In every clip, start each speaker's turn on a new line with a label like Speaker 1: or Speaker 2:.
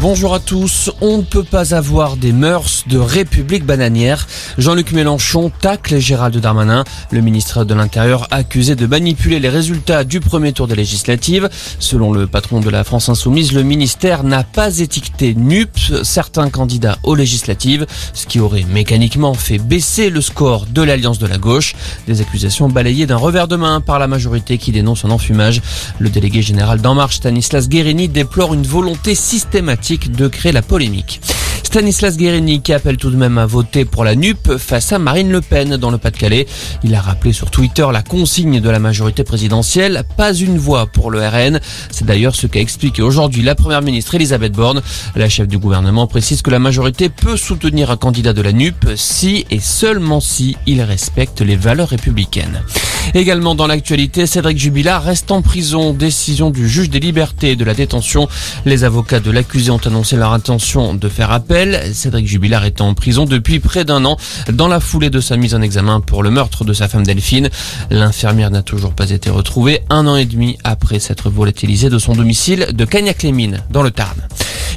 Speaker 1: Bonjour à tous. On ne peut pas avoir des mœurs de république bananière. Jean-Luc Mélenchon tacle Gérald Darmanin, le ministre de l'Intérieur accusé de manipuler les résultats du premier tour des législatives. Selon le patron de la France Insoumise, le ministère n'a pas étiqueté NUP certains candidats aux législatives, ce qui aurait mécaniquement fait baisser le score de l'Alliance de la gauche. Des accusations balayées d'un revers de main par la majorité qui dénonce un enfumage. Le délégué général d'En Marche, Stanislas Guérini, déplore une volonté systématique de créer la polémique. Stanislas Guérini qui appelle tout de même à voter pour la NUP face à Marine Le Pen dans le Pas-de-Calais. Il a rappelé sur Twitter la consigne de la majorité présidentielle, pas une voix pour le RN. C'est d'ailleurs ce qu'a expliqué aujourd'hui la première ministre Elisabeth Borne. La chef du gouvernement précise que la majorité peut soutenir un candidat de la NUP si et seulement si il respecte les valeurs républicaines. Également dans l'actualité, Cédric Jubilard reste en prison. Décision du juge des libertés et de la détention. Les avocats de l'accusé ont annoncé leur intention de faire appel. Cédric Jubilard est en prison depuis près d'un an dans la foulée de sa mise en examen pour le meurtre de sa femme Delphine. L'infirmière n'a toujours pas été retrouvée un an et demi après s'être volatilisée de son domicile de Cagnac-les-Mines dans le Tarn.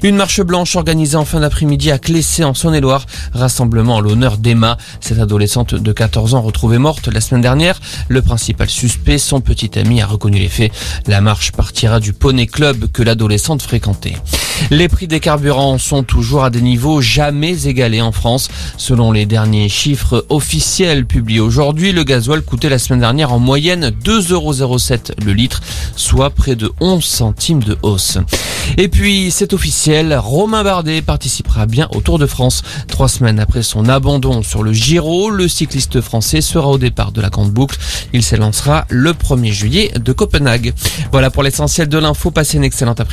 Speaker 1: Une marche blanche organisée en fin d'après-midi à Clessé en Saône-et-Loire. Rassemblement en l'honneur d'Emma, cette adolescente de 14 ans retrouvée morte la semaine dernière. Le principal suspect, son petit ami, a reconnu les faits. La marche partira du Poney Club que l'adolescente fréquentait. Les prix des carburants sont toujours à des niveaux jamais égalés en France. Selon les derniers chiffres officiels publiés aujourd'hui, le gasoil coûtait la semaine dernière en moyenne 2,07€ le litre, soit près de 11 centimes de hausse. Et puis, c'est officiel, Romain Bardet participera bien au Tour de France. Trois semaines après son abandon sur le Giro, le cycliste français sera au départ de la grande boucle. Il s'élancera le 1er juillet de Copenhague. Voilà pour l'essentiel de l'info. Passez une excellente après-midi.